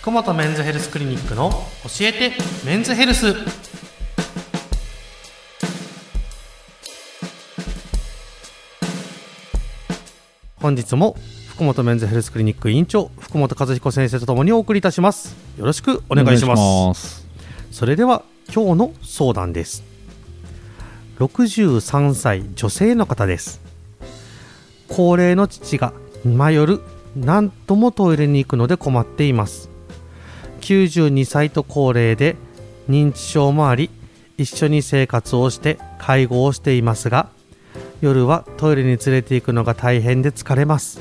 福本メンズヘルスクリニックの教えてメンズヘルス。本日も福本メンズヘルスクリニック院長福本和彦先生とともにお送りいたします。よろしくお願いします。それでは今日の相談です。63歳女性の方です。高齢の父が今夜何度もトイレに行くので困っています92歳と高齢で認知症もあり一緒に生活をして介護をしていますが夜はトイレに連れて行くのが大変で疲れます。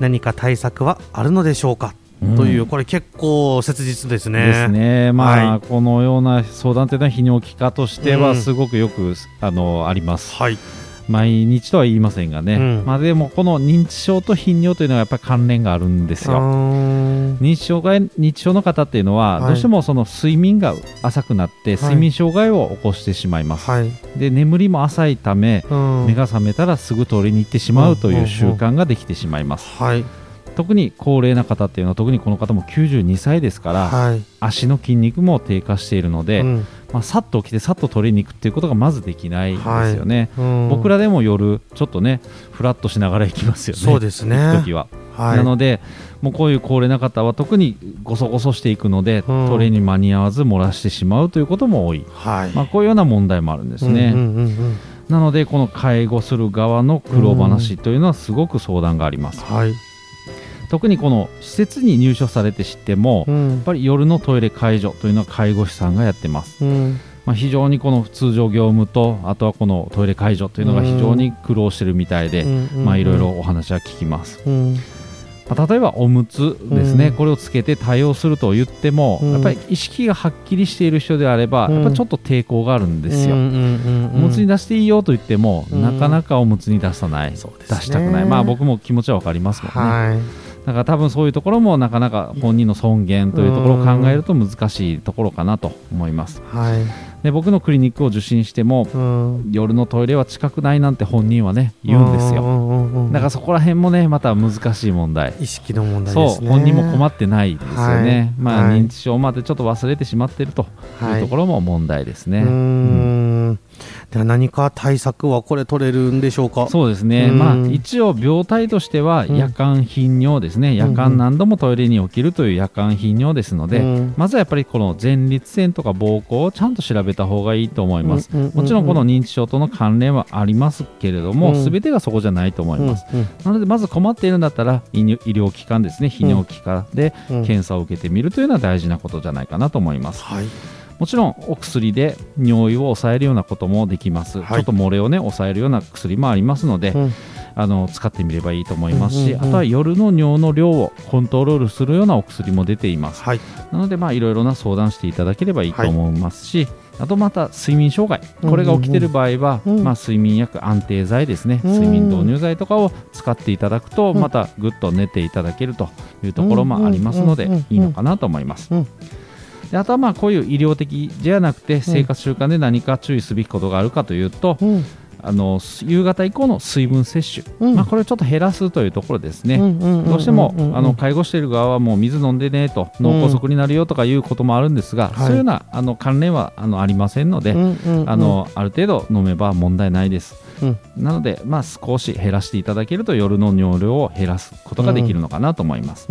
何か対策はあるのでしょうか、うん。というこれ結構切実ですね。ですね、まあ、はい。このような相談というのは泌尿器科としてうん。はすごくよく、あのあります。はい毎日とは言いませんがね、うん。まあ、でもこの認知症と頻尿というのはやっぱり関連があるんですよ。認認知障害認知症の方っていうのは、はい。どうしてもその睡眠が浅くなって睡眠障害を起こしてしまいます、はい、で眠りも浅いためうん。目が覚めたらすぐトイレに行ってしまうという習慣ができてしまいます。はい。特に高齢な方っていうのは特にこの方も92歳ですから、はい。足の筋肉も低下しているので、うんまあ、さっと起きてさっとトイレに行くっていうことがまずできないですよね、うん。僕らでも夜ちょっとねフラッとしながら行きますよね。そうですね。行く時は、はい。なのでもうこういう高齢な方は特にごそごそしていくので、うん。トイレに間に合わず漏らしてしまうということも多い、はい。まあ、こういうような問題もあるんですね、うんうんうんうん。なのでこの介護する側の苦労話というのはすごく相談があります、はい特にこの施設に入所されて知っても、うん。やっぱり夜のトイレ介助というのは介護士さんがやってます、うん。まあ、非常にこの通常業務とあとはこのトイレ介助というのが非常に苦労してるみたいで、まあいろいろお話は聞きます、うん。まあ例えばおむつですね、うん。これをつけて対応すると言っても、うん。やっぱり意識がはっきりしている人であれば、うん。やっぱりちょっと抵抗があるんですよ、おむつに出していいよと言っても、うん。なかなかおむつに出さない、出したくない。まあ僕も気持ちは分かりますもんね、はいだから多分そういうところもなかなか本人の尊厳というところを考えると難しいところかなと思います。はい。で僕のクリニックを受診してもうん。夜のトイレは近くないなんて本人はね言うんですよ。だからそこら辺もねまた難しい問題。意識の問題そうですね。本人も困ってないですよね、はい。まあ、はい。認知症までちょっと忘れてしまっているというところも問題ですね、うーんでは何か対策はこれ取れるんでしょうか？そうですね、うん。まあ、一応病態としてはうん。夜間頻尿ですね、夜間何度もトイレに起きるという夜間頻尿ですので、うん。まずはやっぱりこの前立腺とか膀胱をちゃんと調べた方がいいと思います、うんうんうんうん。もちろんこの認知症との関連はありますけれども、うん。全てがそこじゃないと思います、うんなのでまず困っているんだったら医医療機関ですね。泌尿器科でうん。検査を受けてみるというのは大事なことじゃないかなと思います。はいもちろんお薬で尿意を抑えるようなこともできます、はい。ちょっと漏れをね抑えるような薬もありますので、うん。あの使ってみればいいと思いますし、うんうんうんあとは夜の尿の量をコントロールするようなお薬も出ています。はい。なのでまあいろいろな相談していただければいいと思いますし、あとまた睡眠障害。うんこれが起きている場合は、うん。まあ、睡眠薬安定剤ですね、うん。睡眠導入剤とかを使っていただくと、うん。またぐっと寝ていただけるというところもありますので、うんうんうんうん。いいのかなと思います。うんであとはまあこういう医療的じゃなくて生活習慣で何か注意すべきことがあるかというと、うん。あの夕方以降の水分摂取、うん。まあ、これをちょっと減らすというところですね。うんうんうんうんどうしても、うんあの介護している側はもう水飲んでねと脳梗塞になるよとかいうこともあるんですが、はい。そういうようなあの関連はあのありませんので、うんうんうん。あのある程度飲めば問題ないです。うん。なので、まあ、少し減らしていただけると夜の尿量を減らすことができるのかなと思います。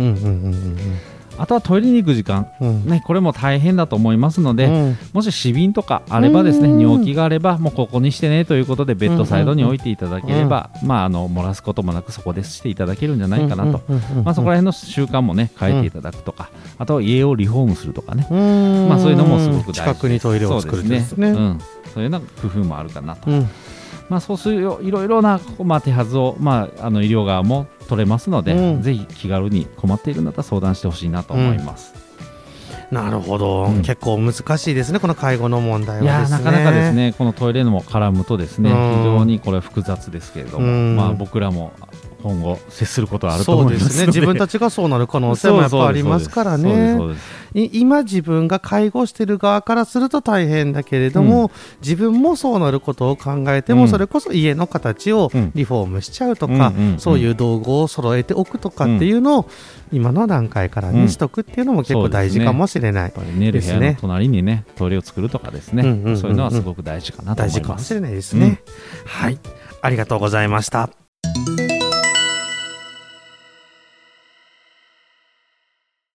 あとはトイレに行く時間、うん。うんね、これも大変だと思いますので、うん。もし死瓶とかあればですねうん。尿器があればもうここにしてねということでベッドサイドに置いていただければ、まあ、あの漏らすこともなくそこでしていただけるんじゃないかなと、うんうんうんうん。まあ、そこら辺の習慣もね変えていただくとか、あとは家をリフォームするとかね、うん。まあ、そういうのもすごく大事近くにトイレを作るんですね。ね、うん、そういうような工夫もあるかなと、うん。まあ、そうするよいろいろな、まあ、手はずを、まあ、あの医療側も取れますので、うん。ぜひ気軽に困っているんだったら相談してほしいなと思います。なるほど、うん。結構難しいですねこの介護の問題はですね。なかなかですね。このトイレのも絡むとですね、うん。非常にこれは複雑ですけれども、うん。まあ、僕らも今後接することはあると思いますそうで。すね自分たちがそうなる可能性もやっぱありますからね。今自分が介護してる側からすると大変だけれども、うん、自分もそうなることを考えても、うん、それこそ家の形をリフォームしちゃうとか、うん、そういう道具を揃えておくとかっていうのを今の段階からね、しとくっていうのも結構大事かもしれないですね。隣にねトイレを作るとかですね、そういうのはすごく大事かなと思います。大事かもしれないですね。はい。ありがとうございました。